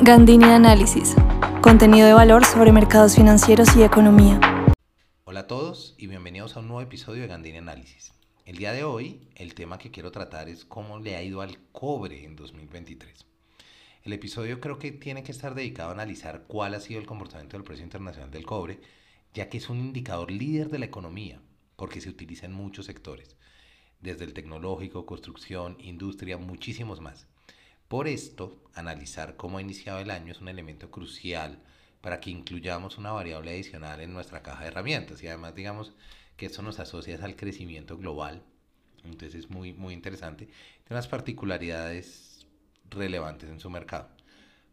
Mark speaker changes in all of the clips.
Speaker 1: Gandini Análisis. Contenido de valor sobre mercados financieros y economía.
Speaker 2: Hola a todos y bienvenidos a un nuevo episodio de Gandini Análisis. El día de hoy el tema que quiero tratar es cómo le ha ido al cobre en 2023. El episodio creo que tiene que estar dedicado a analizar cuál ha sido el comportamiento del precio internacional del cobre, ya que es un indicador líder de la economía, porque se utiliza en muchos sectores, desde el tecnológico, construcción, industria, muchísimos más. Por esto, analizar cómo ha iniciado el año es un elemento crucial para que incluyamos una variable adicional en nuestra caja de herramientas y además digamos que esto nos asocia al crecimiento global. Entonces es muy, muy interesante. Tiene unas particularidades relevantes en su mercado.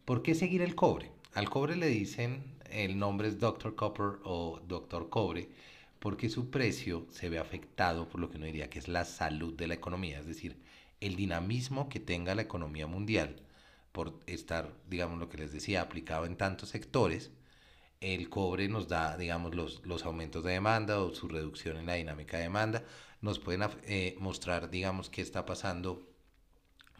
Speaker 2: ¿Por qué seguir el cobre? Al cobre le dicen, el nombre es Dr. Copper o Dr. Cobre, porque su precio se ve afectado por lo que uno diría que es la salud de la economía, es decir, el dinamismo que tenga la economía mundial por estar, digamos, lo que les decía, aplicado en tantos sectores, el cobre nos da, digamos, los, los aumentos de demanda o su reducción en la dinámica de demanda, nos pueden eh, mostrar, digamos, qué está pasando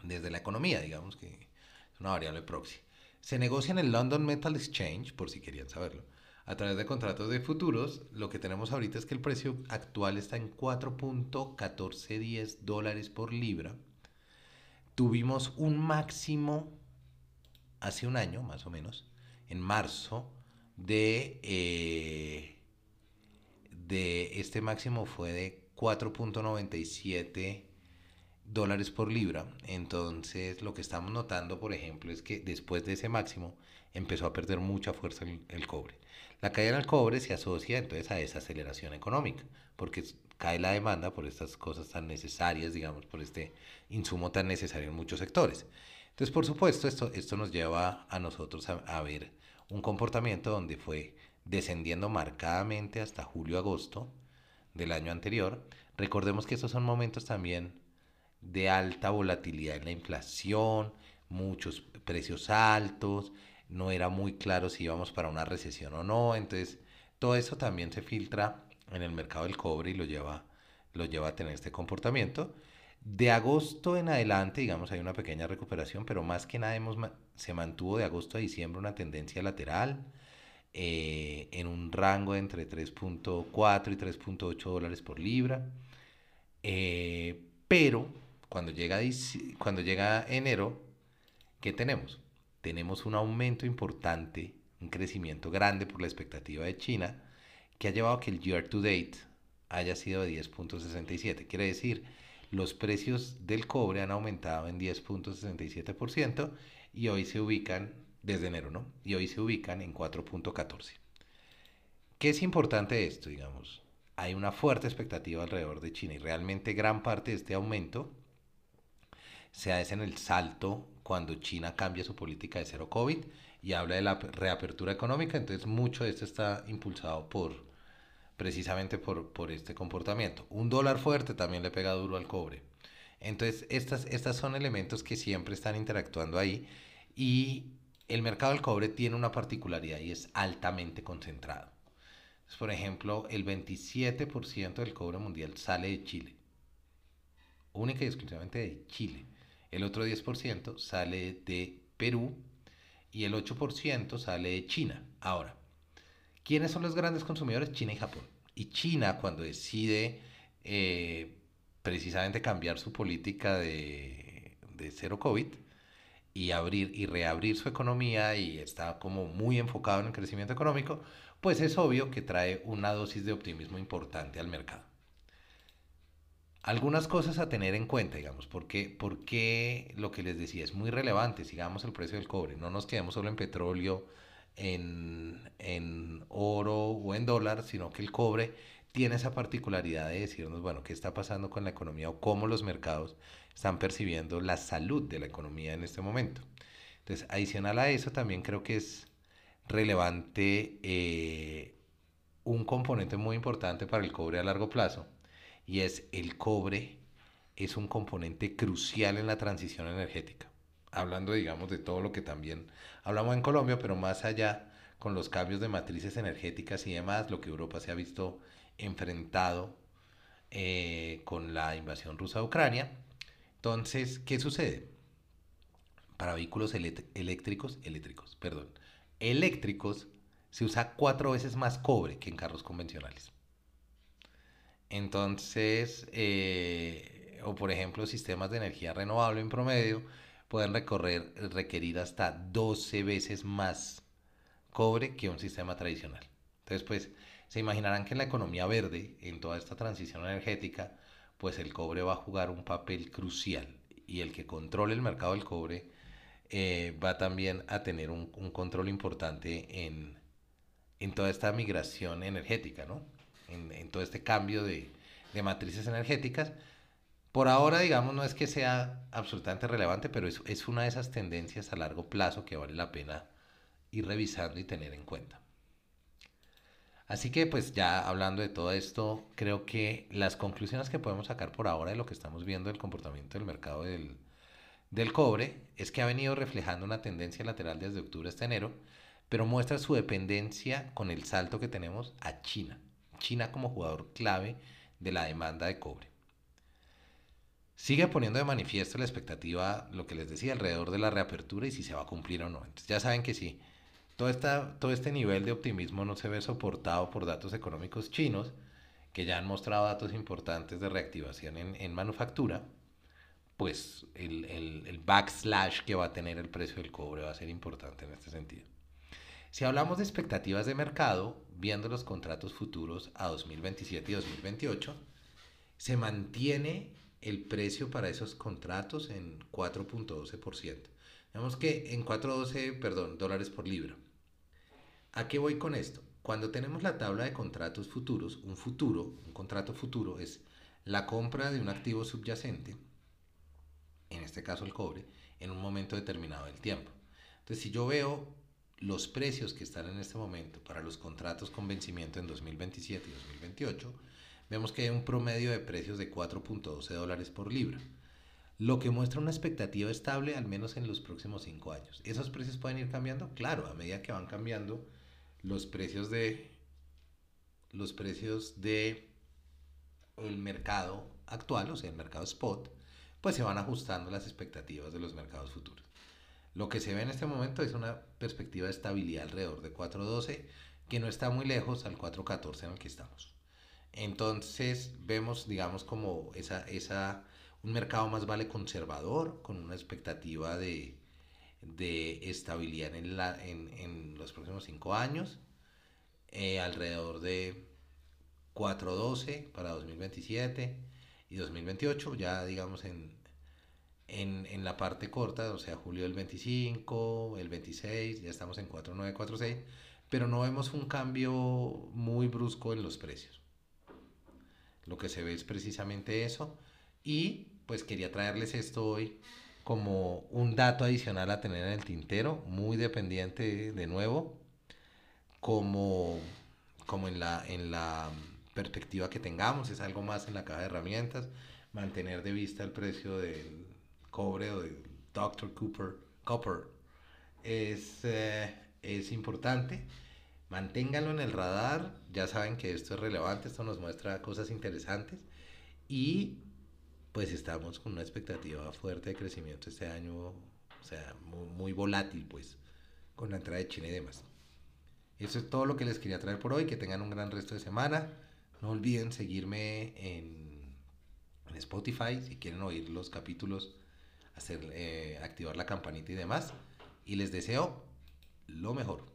Speaker 2: desde la economía, digamos, que es una variable proxy. Se negocia en el London Metal Exchange, por si querían saberlo, a través de contratos de futuros. Lo que tenemos ahorita es que el precio actual está en 4.1410 dólares por libra tuvimos un máximo hace un año, más o menos, en marzo, de, eh, de este máximo fue de 4.97 dólares por libra. Entonces, lo que estamos notando, por ejemplo, es que después de ese máximo empezó a perder mucha fuerza el, el cobre. La caída del cobre se asocia entonces a esa aceleración económica, porque cae la demanda por estas cosas tan necesarias, digamos, por este insumo tan necesario en muchos sectores. Entonces, por supuesto, esto, esto nos lleva a nosotros a, ver un comportamiento donde fue descendiendo marcadamente hasta julio-agosto del año anterior. Recordemos que estos son momentos también de alta volatilidad en la inflación, muchos precios altos, no era muy claro si íbamos para una recesión o no, entonces todo eso también se filtra en el mercado del cobre y lo lleva, lo lleva a tener este comportamiento. De agosto en adelante, digamos, hay una pequeña recuperación, pero más que nada hemos, se mantuvo de agosto a diciembre una tendencia lateral eh, en un rango entre 3.4 y 3.8 dólares por libra. Eh, pero cuando llega, cuando llega enero, ¿qué tenemos? Tenemos un aumento importante, un crecimiento grande por la expectativa de China que ha llevado a que el year to date haya sido de 10.67. Quiere decir, los precios del cobre han aumentado en 10.67% y hoy se ubican, desde enero, ¿no? Y hoy se ubican en 4.14. ¿Qué es importante esto, digamos? Hay una fuerte expectativa alrededor de China y realmente gran parte de este aumento se hace en el salto cuando China cambia su política de cero COVID y habla de la reapertura económica, entonces mucho de esto está impulsado por precisamente por, por este comportamiento. Un dólar fuerte también le pega duro al cobre. Entonces, estas, estas son elementos que siempre están interactuando ahí y el mercado del cobre tiene una particularidad y es altamente concentrado. por ejemplo, el 27% del cobre mundial sale de Chile, única y exclusivamente de Chile. El otro 10% sale de Perú y el 8% sale de China. Ahora, ¿Quiénes son los grandes consumidores? China y Japón. Y China, cuando decide eh, precisamente cambiar su política de, cero COVID y abrir y reabrir su economía y está como muy enfocado en el crecimiento económico, pues es obvio que trae una dosis de optimismo importante al mercado. Algunas cosas a tener en cuenta, digamos, porque, porque lo que les decía es muy relevante, sigamos el precio del cobre, no nos quedemos solo en petróleo, en, oro o en dólar, sino que el cobre tiene esa particularidad de decirnos, bueno, qué está pasando con la economía o cómo los mercados están percibiendo la salud de la economía en este momento. Entonces, adicional a eso, también creo que es relevante eh, un componente muy importante para el cobre a largo plazo, y es el cobre es un componente crucial en la transición energética hablando, digamos, de todo lo que también hablamos en Colombia, pero más allá con los cambios de matrices energéticas y demás, lo que Europa se ha visto enfrentado eh, con la invasión rusa a Ucrania. Entonces, ¿qué sucede? para vehículos eléctricos, eléctricos, perdón, eléctricos, se usa cuatro veces más cobre que en carros convencionales. Entonces, eh, o por ejemplo, sistemas de energía renovable en promedio pueden recorrer, requerir hasta 12 veces más cobre que un sistema tradicional. Entonces, pues, se imaginarán que en la economía verde, en toda esta transición energética, pues el cobre va a jugar un papel crucial y el que controle el mercado del cobre eh, va también a tener un, control importante en, toda esta migración energética, ¿no? en, todo este cambio de, matrices energéticas. Por ahora, digamos, no es que sea absolutamente relevante, pero es, es una de esas tendencias a largo plazo que vale la pena ir revisando y tener en cuenta. Así que pues ya hablando de todo esto, creo que las conclusiones que podemos sacar por ahora de lo que estamos viendo del comportamiento del mercado del, del cobre es que ha venido reflejando una tendencia lateral desde octubre hasta enero, pero muestra su dependencia con el salto que tenemos a China. China como jugador clave de la demanda de cobre. Sigue poniendo de manifiesto la expectativa, lo que les decía, alrededor de la reapertura y si se va a cumplir o no. Entonces ya saben que sí todo, todo este nivel de optimismo no se ve soportado por datos económicos chinos, que ya han mostrado datos importantes de reactivación en, manufactura, pues el, el, backslash que va a tener el precio del cobre va a ser importante en este sentido. Si hablamos de expectativas de mercado, viendo los contratos futuros a 2027 y 2028, se mantiene el precio para esos contratos en 4.12%. Vemos que en 4.12, perdón, dólares por libra. ¿A qué voy con esto? Cuando tenemos la tabla de contratos futuros, un futuro, un contrato futuro es la compra de un activo subyacente, en este caso el cobre, en un momento determinado del tiempo. Entonces, si yo veo los precios que están en este momento para los contratos con vencimiento en 2027 y 2028, vemos que hay un promedio de precios de 4.12 dólares por libra, lo que muestra una expectativa estable al menos en los próximos 5 años. ¿Esos precios pueden ir cambiando? Claro, a medida que van cambiando los precios de los precios de el mercado actual, o sea, el mercado spot, pues se van ajustando las expectativas de los mercados futuros. Lo que se ve en este momento es una perspectiva de estabilidad alrededor de 4.12, que no está muy lejos al 4.14 en el que estamos. Entonces vemos, digamos, como esa, esa, un mercado más vale conservador, con una expectativa de, de estabilidad en, la, en, en los próximos cinco años, eh, alrededor de 4.12 para 2027 y 2028, ya digamos en, en, en, la parte corta, o sea, julio del 25, el 26, ya estamos en 4.946, pero no vemos un cambio muy brusco en los precios. Lo que se ve es precisamente eso y pues quería traerles esto hoy como un dato adicional a tener en el tintero, muy dependiente de nuevo, como, como en, la, en la perspectiva que tengamos, es algo más en la caja de herramientas, mantener de vista el precio del cobre o del Dr. Cooper, Copper es, eh, es importante. Manténganlo en el radar, ya saben que esto es relevante, esto nos muestra cosas interesantes y pues estamos con una expectativa fuerte de crecimiento este año, o sea, muy, volátil, pues, con la entrada de China y demás. Eso es todo lo que les quería traer por hoy. Que tengan un gran resto de semana. No olviden seguirme en, Spotify si quieren oír los capítulos, hacer, eh, activar la campanita y demás. Y les deseo lo mejor.